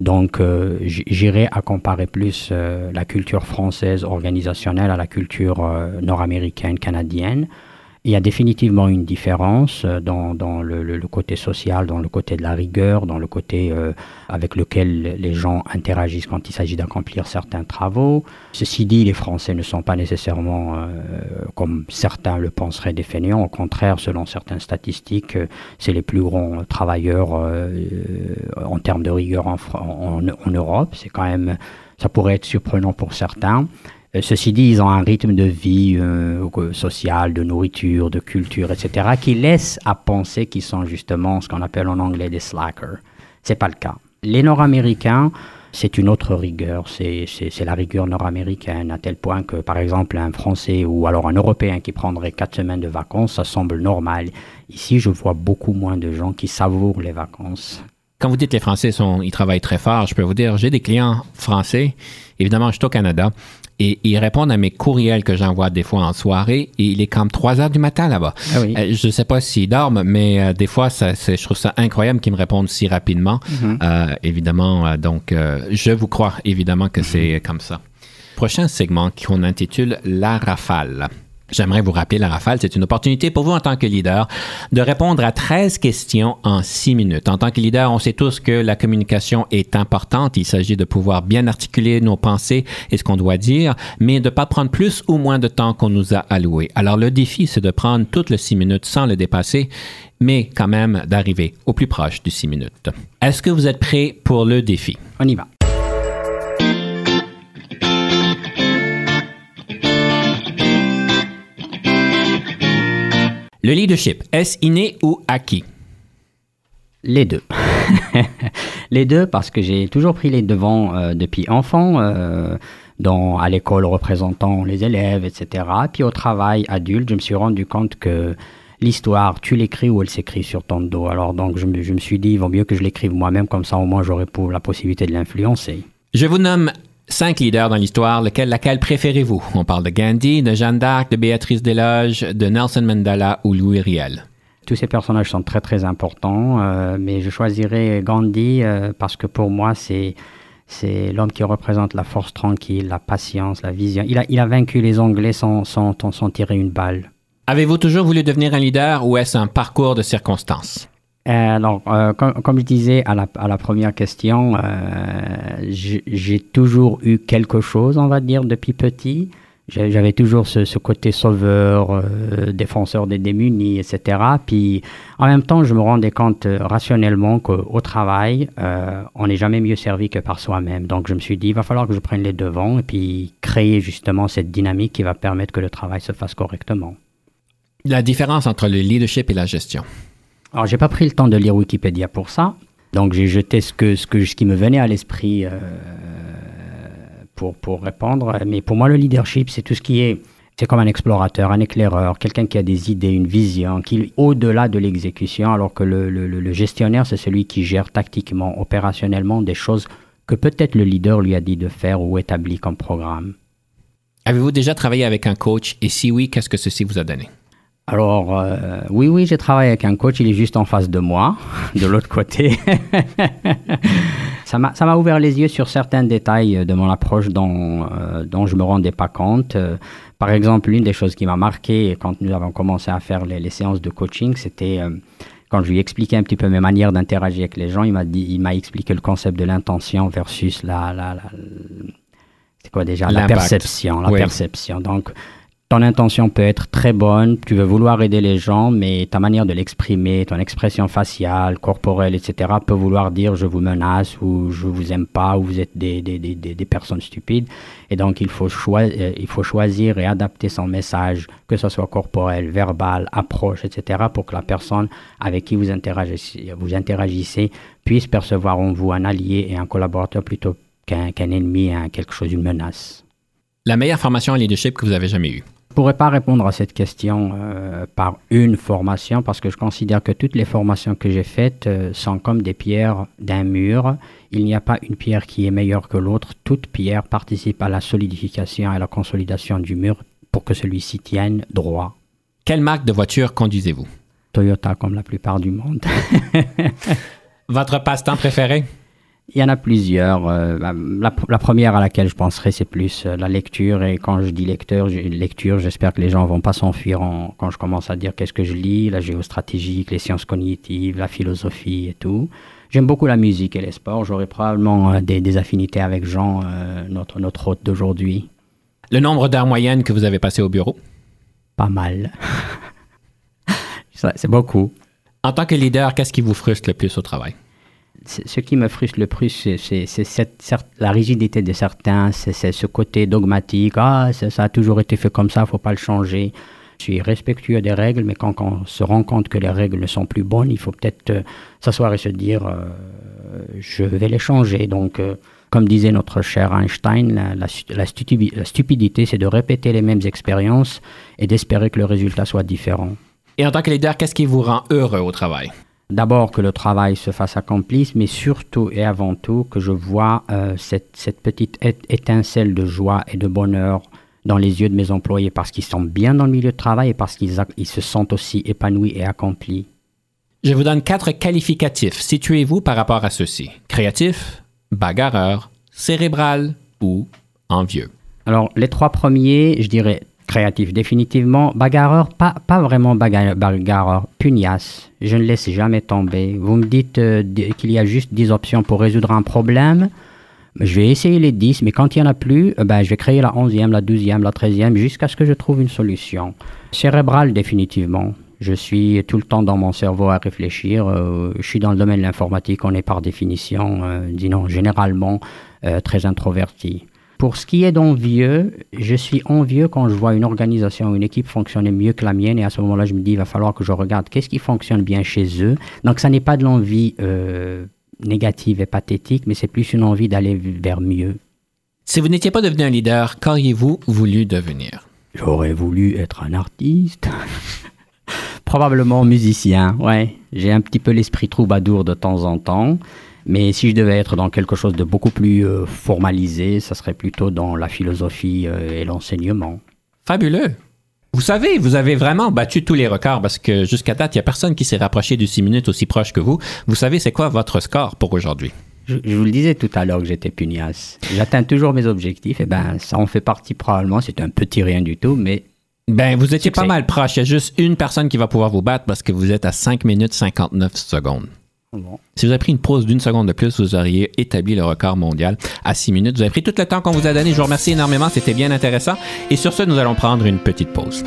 Donc, euh, j'irai à comparer plus euh, la culture française organisationnelle à la culture euh, nord-américaine, canadienne. Il y a définitivement une différence euh, dans, dans le, le, côté social, dans le côté de la rigueur, dans le côté euh, avec lequel les gens interagissent quand il s'agit d'accomplir certains travaux. Ceci dit, les Français ne sont pas nécessairement, euh, comme certains le penseraient, des. Au contraire, selon certaines statistiques, c'est les plus grands travailleurs en termes de rigueur en, en, en Europe. C'est quand même, ça pourrait être surprenant pour certains. Euh, ceci dit, ils ont un rythme de vie euh, social, de nourriture, de culture, etc., qui laisse à penser qu'ils sont justement ce qu'on appelle en anglais des slackers. C'est pas le cas. Les Nord-Américains, c'est une autre rigueur, c'est la rigueur nord-américaine, à tel point que, par exemple, un Français ou alors un Européen qui prendrait quatre semaines de vacances, ça semble normal. Ici, je vois beaucoup moins de gens qui savourent les vacances. Quand vous dites que les Français sont, ils travaillent très fort, je peux vous dire, j'ai des clients français. Évidemment, je suis au Canada et ils répondent à mes courriels que j'envoie des fois en soirée et il est comme 3 heures du matin là-bas. Ah oui. euh, je ne sais pas s'ils dorment, mais euh, des fois, ça, je trouve ça incroyable qu'ils me répondent si rapidement. Mm -hmm. euh, évidemment, donc, je vous crois évidemment que mm -hmm. c'est comme ça. Prochain segment qu'on intitule La rafale. J'aimerais vous rappeler, la rafale, c'est une opportunité pour vous en tant que leader de répondre à 13 questions en 6 minutes. En tant que leader, on sait tous que la communication est importante. Il s'agit de pouvoir bien articuler nos pensées et ce qu'on doit dire, mais de ne pas prendre plus ou moins de temps qu'on nous a alloué. Alors le défi, c'est de prendre toutes les 6 minutes sans le dépasser, mais quand même d'arriver au plus proche du 6 minutes. Est-ce que vous êtes prêt pour le défi? On y va. Le leadership, est-ce inné ou acquis? Les deux. les deux parce que j'ai toujours pris les devants euh, depuis enfant, euh, dans, à l'école représentant les élèves, etc. Puis au travail adulte, je me suis rendu compte que l'histoire, tu l'écris ou elle s'écrit sur ton dos. Alors donc je me, je me suis dit, il vaut mieux que je l'écrive moi-même, comme ça au moins j'aurai pour la possibilité de l'influencer. Je vous nomme Cinq leaders dans l'histoire, lequel, laquelle préférez-vous? On parle de Gandhi, de Jeanne d'Arc, de Béatrice Desloges, de Nelson Mandela ou Louis Riel? Tous ces personnages sont très très importants, euh, mais je choisirais Gandhi euh, parce que pour moi c'est c'est l'homme qui représente la force tranquille, la patience, la vision. Il a, il a vaincu les Anglais sans, sans, sans tirer une balle. Avez-vous toujours voulu devenir un leader ou est-ce un parcours de circonstances? Euh, alors, euh, comme, comme, je disais à la, à la première question, euh, j'ai toujours eu quelque chose, on va dire, depuis petit. J'avais toujours ce, ce, côté sauveur, euh, défenseur des démunis, etc. Puis, en même temps, je me rendais compte rationnellement qu'au travail, on n'est jamais mieux servi que par soi-même. Donc, je me suis dit, il va falloir que je prenne les devants et puis créer justement cette dynamique qui va permettre que le travail se fasse correctement. La différence entre le leadership et la gestion? Alors, j'ai pas pris le temps de lire Wikipédia pour ça. Donc, j'ai jeté ce, que, ce, que, ce qui me venait à l'esprit euh, pour, pour répondre. Mais pour moi, le leadership, c'est tout ce qui est. C'est comme un explorateur, un éclaireur, quelqu'un qui a des idées, une vision, qui au-delà de l'exécution, alors que le, le, le gestionnaire, c'est celui qui gère tactiquement, opérationnellement des choses que peut-être le leader lui a dit de faire ou établi comme programme. Avez-vous déjà travaillé avec un coach? Et si oui, qu'est-ce que ceci vous a donné? Alors, euh, oui, oui, j'ai travaillé avec un coach, il est juste en face de moi, de l'autre côté. ça m'a ouvert les yeux sur certains détails de mon approche dont, euh, dont je ne me rendais pas compte. Euh, par exemple, l'une des choses qui m'a marqué quand nous avons commencé à faire les, les séances de coaching, c'était quand je lui ai expliqué un petit peu mes manières d'interagir avec les gens, il m'a dit, il m'a expliqué le concept de l'intention versus la, la, la c'est quoi déjà? La perception, la Oui. perception. Donc ton intention peut être très bonne, tu veux vouloir aider les gens, mais ta manière de l'exprimer, ton expression faciale, corporelle, etc., peut vouloir dire je vous menace ou je vous aime pas ou vous êtes des, des, des, des, personnes stupides. Et donc il faut, choi- euh, il faut choisir et adapter son message, que ce soit corporel, verbal, approche, etc., pour que la personne avec qui vous interagissez, vous interagissez puisse percevoir en vous un allié et un collaborateur plutôt qu'un ennemi, un, quelque chose, une menace. La meilleure formation en leadership que vous avez jamais eue? Je ne pourrais pas répondre à cette question euh, par une formation parce que je considère que toutes les formations que j'ai faites euh, sont comme des pierres d'un mur. Il n'y a pas une pierre qui est meilleure que l'autre. Toute pierre participe à la solidification et à la consolidation du mur pour que celui-ci tienne droit. Quelle marque de voiture conduisez-vous? Toyota comme la plupart du monde. Votre passe-temps préféré? Il y en a plusieurs. Euh, la, la première à laquelle je penserai, c'est plus euh, la lecture. Et quand je dis lecteur, lecture, j'espère que les gens vont pas s'enfuir en- quand je commence à dire qu'est-ce que je lis, la géostratégie, les sciences cognitives, la philosophie et tout. J'aime beaucoup la musique et les sports. J'aurai probablement euh, des, des affinités avec Jean, euh, notre, notre hôte d'aujourd'hui. Le nombre d'heures moyennes que vous avez passé au bureau? Pas mal. C'est beaucoup. En tant que leader, qu'est-ce qui vous frustre le plus au travail? Ce qui me frustre le plus, c'est- la rigidité de certains, c'est ce côté dogmatique. Ah, ça, a toujours été fait comme ça, faut pas le changer. Je suis respectueux des règles, mais quand, on se rend compte que les règles ne sont plus bonnes, il faut peut-être euh, s'asseoir et se dire euh, je vais les changer. Donc, euh, comme disait notre cher Einstein, la stupidité, c'est de répéter les mêmes expériences et d'espérer que le résultat soit différent. Et en tant que leader, qu'est-ce qui vous rend heureux au travail? D'abord que le travail se fasse accomplir, mais surtout et avant tout que je vois euh, cette, cette petite étincelle de joie et de bonheur dans les yeux de mes employés parce qu'ils sont bien dans le milieu de travail et parce qu'ils ils se sentent aussi épanouis et accomplis. Je vous donne quatre qualificatifs. Situez-vous par rapport à ceux-ci. Créatif, bagarreur, cérébral ou envieux. Alors les trois premiers, je dirais créatif définitivement, bagarreur, pas, pas vraiment baga- bagarreur, pugnace, je ne laisse jamais tomber. Vous me dites euh, qu'il y a juste 10 options pour résoudre un problème, je vais essayer les 10, mais quand il n'y en a plus, euh, ben, je vais créer la 11e, la 12e, la 13e, jusqu'à ce que je trouve une solution. Cérébral définitivement. Je suis tout le temps dans mon cerveau à réfléchir. euh, je suis dans le domaine de l'informatique, on est par définition, disons généralement, très introverti. Pour ce qui est d'envieux, je suis envieux quand je vois une organisation, une équipe fonctionner mieux que la mienne et à ce moment-là, je me dis, il va falloir que je regarde qu'est-ce qui fonctionne bien chez eux. Donc, ça n'est pas de l'envie euh, négative et pathétique, mais c'est plus une envie d'aller vers mieux. Si vous n'étiez pas devenu un leader, qu'auriez-vous voulu devenir? J'aurais voulu être un artiste. Probablement musicien, ouais. J'ai un petit peu l'esprit troubadour de temps en temps. Mais si je devais être dans quelque chose de beaucoup plus euh, formalisé, ça serait plutôt dans la philosophie euh, et l'enseignement. Fabuleux. Vous savez, vous avez vraiment battu tous les records parce que jusqu'à date, il n'y a personne qui s'est rapproché du 6 minutes aussi proche que vous. Vous savez, c'est quoi votre score pour aujourd'hui? Je, je vous le disais tout à l'heure que j'étais pugnace. J'atteins toujours mes objectifs, et ben ça en fait partie probablement. C'est un petit rien du tout, mais Ben, vous étiez Succès. pas mal proche. Il y a juste une personne qui va pouvoir vous battre parce que vous êtes à 5 minutes 59 secondes. Si vous avez pris une pause d'une seconde de plus, vous auriez établi le record mondial à 6 minutes. Vous avez pris tout le temps qu'on vous a donné. Je vous remercie énormément. C'était bien intéressant. Et sur ce, nous allons prendre une petite pause.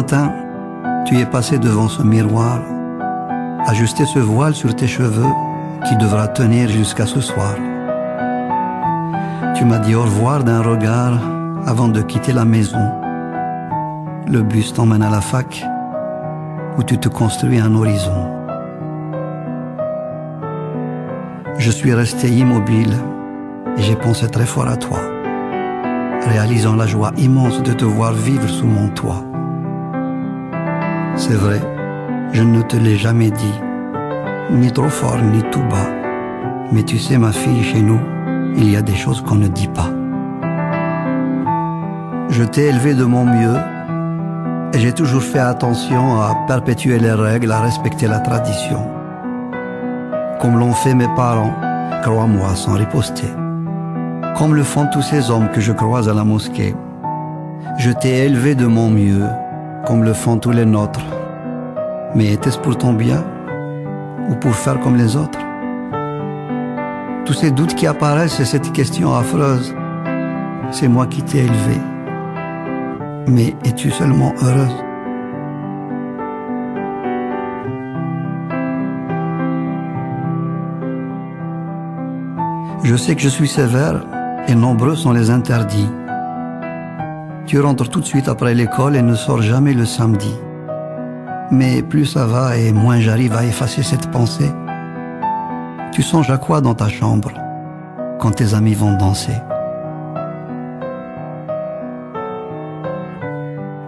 Matins, tu es passé devant ce miroir, ajusté ce voile sur tes cheveux qui devra tenir jusqu'à ce soir. Tu m'as dit au revoir d'un regard avant de quitter la maison. Le bus t'emmène à la fac où tu te construis un horizon. Je suis resté immobile et j'ai pensé très fort à toi, réalisant la joie immense de te voir vivre sous mon toit. C'est vrai, je ne te l'ai jamais dit, ni trop fort ni tout bas, mais tu sais ma fille, chez nous, il y a des choses qu'on ne dit pas. Je t'ai élevé de mon mieux et j'ai toujours fait attention à perpétuer les règles, à respecter la tradition. Comme l'ont fait mes parents, crois-moi, sans riposter. Comme le font tous ces hommes que je croise à la mosquée. Je t'ai élevé de mon mieux, comme le font tous les nôtres. Mais était-ce pour ton bien ou pour faire comme les autres? Tous ces doutes qui apparaissent et cette question affreuse, c'est moi qui t'ai élevé. Mais es-tu seulement heureuse? Je sais que je suis sévère et nombreux sont les interdits. Tu rentres tout de suite après l'école et ne sors jamais le samedi. Mais plus ça va et moins j'arrive à effacer cette pensée. Tu songes à quoi dans ta chambre quand tes amis vont danser?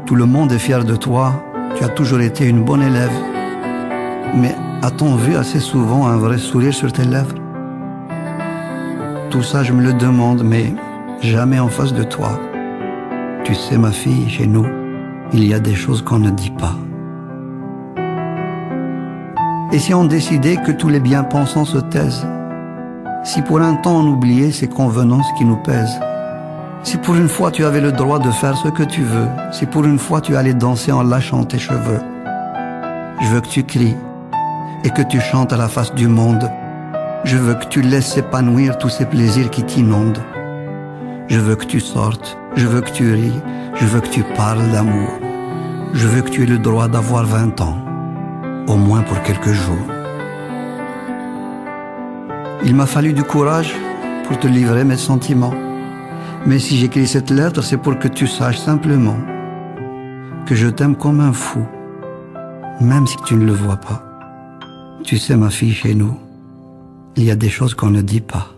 Tout le monde est fier de toi, tu as toujours été une bonne élève. Mais a-t-on vu assez souvent un vrai sourire sur tes lèvres? Tout ça, je me le demande, mais jamais en face de toi. Tu sais, ma fille, chez nous, il y a des choses qu'on ne dit pas. Et si on décidait que tous les bien-pensants se taisent Si pour un temps on oubliait ces convenances qui nous pèsent Si pour une fois tu avais le droit de faire ce que tu veux Si pour une fois tu allais danser en lâchant tes cheveux Je veux que tu cries et que tu chantes à la face du monde Je veux que tu laisses s'épanouir tous ces plaisirs qui t'inondent Je veux que tu sortes, je veux que tu ris, je veux que tu parles d'amour Je veux que tu aies le droit d'avoir 20 ans au moins pour quelques jours. Il m'a fallu du courage pour te livrer mes sentiments. Mais si j'écris cette lettre, c'est pour que tu saches simplement que je t'aime comme un fou, même si tu ne le vois pas. Tu sais, ma fille, chez nous, il y a des choses qu'on ne dit pas.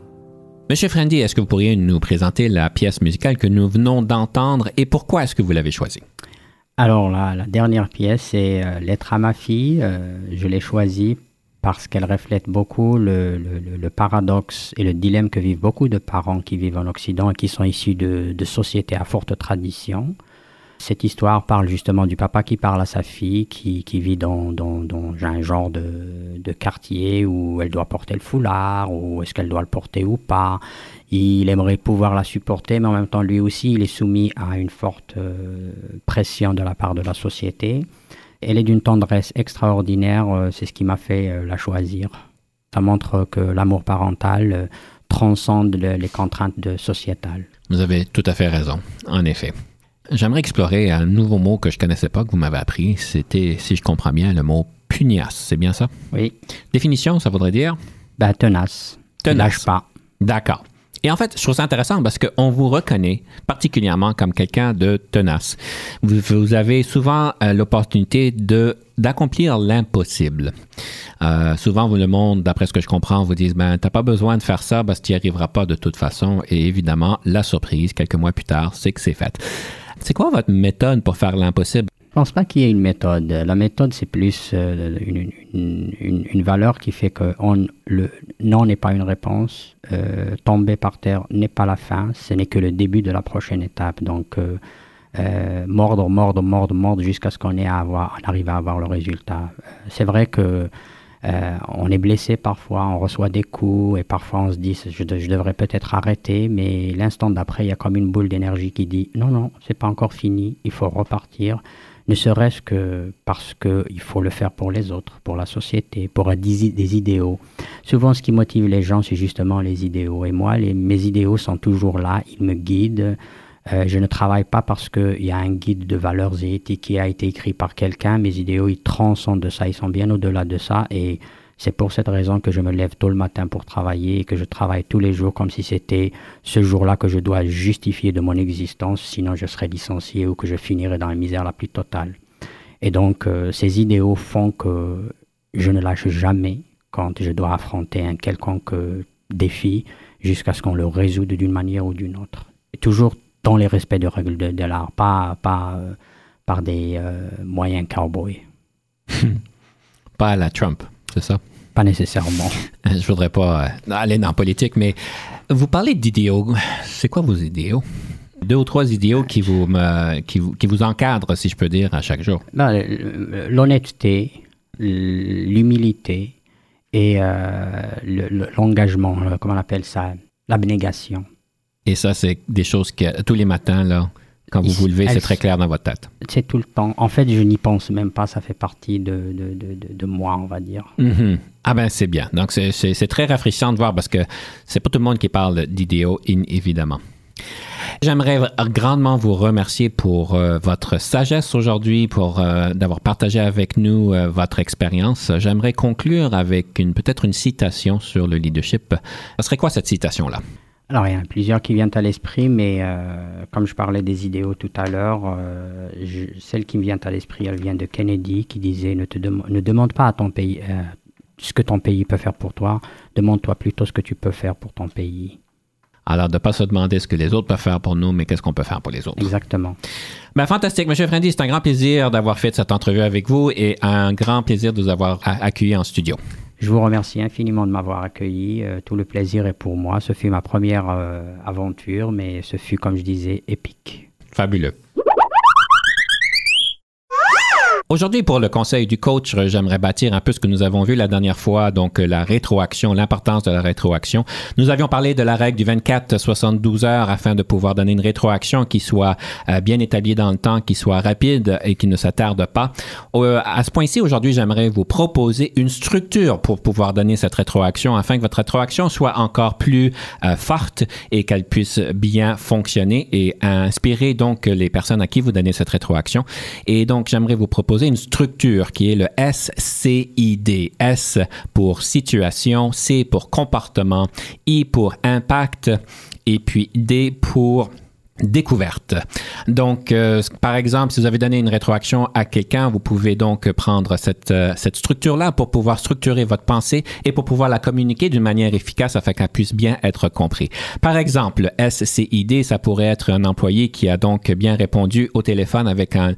Monsieur Friendly, est-ce que vous pourriez nous présenter la pièce musicale que nous venons d'entendre et pourquoi est-ce que vous l'avez choisie? Alors la, dernière pièce, c'est euh, Lettre à ma fille. Euh, je l'ai choisie parce qu'elle reflète beaucoup le, paradoxe et le dilemme que vivent beaucoup de parents qui vivent en Occident et qui sont issus de sociétés à forte tradition. Cette histoire parle justement du papa qui parle à sa fille, qui, vit dans, un genre de, quartier où elle doit porter le foulard, ou est-ce qu'elle doit le porter ou pas. Il aimerait pouvoir la supporter, mais en même temps, lui aussi, il est soumis à une forte euh, pression de la part de la société. Elle est d'une tendresse extraordinaire, euh, c'est ce qui m'a fait euh, la choisir. Ça montre que l'amour parental transcende le, les contraintes sociétales. Vous avez tout à fait raison, en effet. J'aimerais explorer un nouveau mot que je connaissais pas, que vous m'avez appris. C'était, si je comprends bien, le mot pugnace. C'est bien ça? Oui. Définition, ça voudrait dire? Ben, tenace. Tenace. Lâche pas. D'accord. Et en fait, je trouve ça intéressant parce qu'on vous reconnaît particulièrement comme quelqu'un de tenace. Vous, vous avez souvent euh, l'opportunité de d'accomplir l'impossible. Euh, souvent, vous, le monde, d'après ce que je comprends, vous disent ben t'as pas besoin de faire ça parce que tu n'y arriveras pas de toute façon. Et évidemment, la surprise quelques mois plus tard, c'est que c'est fait. C'est quoi votre méthode pour faire l'impossible? Je pense pas qu'il y ait une méthode. La méthode, c'est plus euh, une, une, valeur qui fait que on, le non n'est pas une réponse. Euh, tomber par terre n'est pas la fin. Ce n'est que le début de la prochaine étape. Donc, euh, mordre, mordre, mordre, mordre jusqu'à ce qu'on ait à arrive à avoir le résultat. C'est vrai que euh, on est blessé parfois, on reçoit des coups et parfois on se dit je, je devrais peut-être arrêter, mais l'instant d'après il y a comme une boule d'énergie qui dit non non c'est pas encore fini, il faut repartir, ne serait-ce que parce que il faut le faire pour les autres, pour la société, pour des, idéaux. Souvent ce qui motive les gens c'est justement les idéaux et moi mes idéaux sont toujours là, ils me guident. Euh, je ne travaille pas parce qu'il y a un guide de valeurs et éthiques qui a été écrit par quelqu'un. Mes idéaux, ils transcendent de ça, ils sont bien au-delà de ça. Et C'est pour cette raison que je me lève tôt le matin pour travailler et que je travaille tous les jours comme si c'était ce jour-là que je dois justifier de mon existence, sinon je serais licencié ou que je finirais dans la misère la plus totale. Et donc, euh, ces idéaux font que je ne lâche jamais quand je dois affronter un quelconque euh, défi jusqu'à ce qu'on le résoudre d'une manière ou d'une autre. Et toujours dans les respects des règles de, l'art, pas, pas euh, par des moyens cowboys. pas à la Trump, c'est ça? Pas nécessairement. Je voudrais pas aller dans la politique, mais vous parlez d'idéaux. C'est quoi vos idéaux? deux ou trois idéaux qui vous, qui vous, qui vous encadrent, si je peux dire, à chaque jour? Ben, l'honnêteté, l'humilité et euh, l'engagement, comment on appelle ça, l'abnégation. Et ça, c'est des choses que tous les matins, là, quand vous vous levez, c'est très clair dans votre tête. C'est tout le temps. En fait, je n'y pense même pas. Ça fait partie de, de, de, de moi, on va dire. Mm-hmm. Ah ben, c'est bien. Donc, c'est très rafraîchissant de voir parce que c'est pas tout le monde qui parle d'idéaux, évidemment. J'aimerais grandement vous remercier pour euh, votre sagesse aujourd'hui, pour euh, d'avoir partagé avec nous euh, votre expérience. J'aimerais conclure avec une peut-être une citation sur le leadership. Ce serait quoi cette citation-là? Alors, il y en a plusieurs qui viennent à l'esprit, mais comme je parlais des idéaux tout à l'heure, celle qui me vient à l'esprit, elle vient de Kennedy, qui disait ne, te ne demande pas à ton pays ce que ton pays peut faire pour toi, demande-toi plutôt ce que tu peux faire pour ton pays. Alors, de ne pas se demander ce que les autres peuvent faire pour nous, mais qu'est-ce qu'on peut faire pour les autres. Exactement. Ben, fantastique. Monsieur Frendy, c'est un grand plaisir d'avoir fait cette entrevue avec vous et un grand plaisir de vous avoir accueilli en studio. Je vous remercie infiniment de m'avoir accueilli. Euh, tout le plaisir est pour moi. Ce fut ma première euh, aventure, mais ce fut, comme je disais, épique. Fabuleux. Aujourd'hui, pour le conseil du coach, j'aimerais bâtir un peu ce que nous avons vu la dernière fois, donc euh, la rétroaction, l'importance de la rétroaction. Nous avions parlé de la règle du 24-72 heures afin de pouvoir donner une rétroaction qui soit euh, bien établie dans le temps, qui soit rapide et qui ne s'attarde pas. Euh, à ce point-ci, aujourd'hui, j'aimerais vous proposer une structure pour pouvoir donner cette rétroaction afin que votre rétroaction soit encore plus forte et qu'elle puisse bien fonctionner et inspirer donc les personnes à qui vous donnez cette rétroaction. Et donc, j'aimerais vous proposer une structure qui est le SCID. S pour situation, C pour comportement, I pour impact et puis D pour découverte. Donc, euh, par exemple, si vous avez donné une rétroaction à quelqu'un, vous pouvez donc prendre cette, euh, cette structure-là pour pouvoir structurer votre pensée et pour pouvoir la communiquer d'une manière efficace afin qu'elle puisse bien être comprise. Par exemple, SCID, ça pourrait être un employé qui a donc bien répondu au téléphone avec un,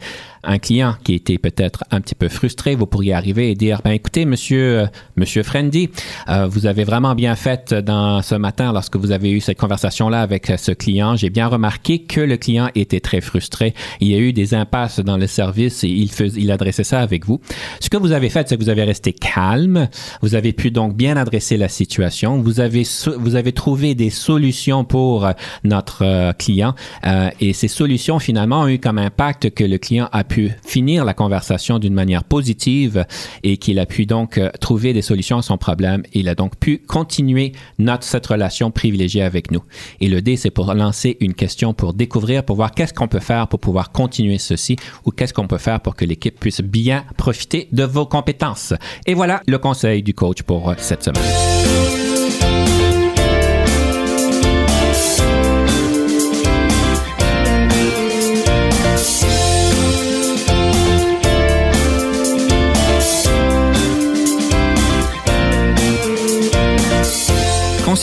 un client qui était peut-être un petit peu frustré, vous pourriez arriver et dire, ben écoutez, monsieur, euh, monsieur Friendy, euh, vous avez vraiment bien fait dans ce matin lorsque vous avez eu cette conversation-là avec ce client. J'ai bien remarqué que le client était très frustré. Il y a eu des impasses dans le service et il, faisait, il adressait ça avec vous. Ce que vous avez fait, c'est que vous avez resté calme. Vous avez pu donc bien adresser la situation. Vous avez, vous avez trouvé des solutions pour notre client euh, et ces solutions finalement ont eu comme impact que le client a pu finir la conversation d'une manière positive et qu'il a pu donc euh, trouver des solutions à son problème. Il a donc pu continuer notre, cette relation privilégiée avec nous. Et le D, c'est pour lancer une question pour découvrir, pour voir qu'est-ce qu'on peut faire pour pouvoir continuer ceci ou qu'est-ce qu'on peut faire pour que l'équipe puisse bien profiter de vos compétences. Et voilà le conseil du coach pour euh, cette semaine.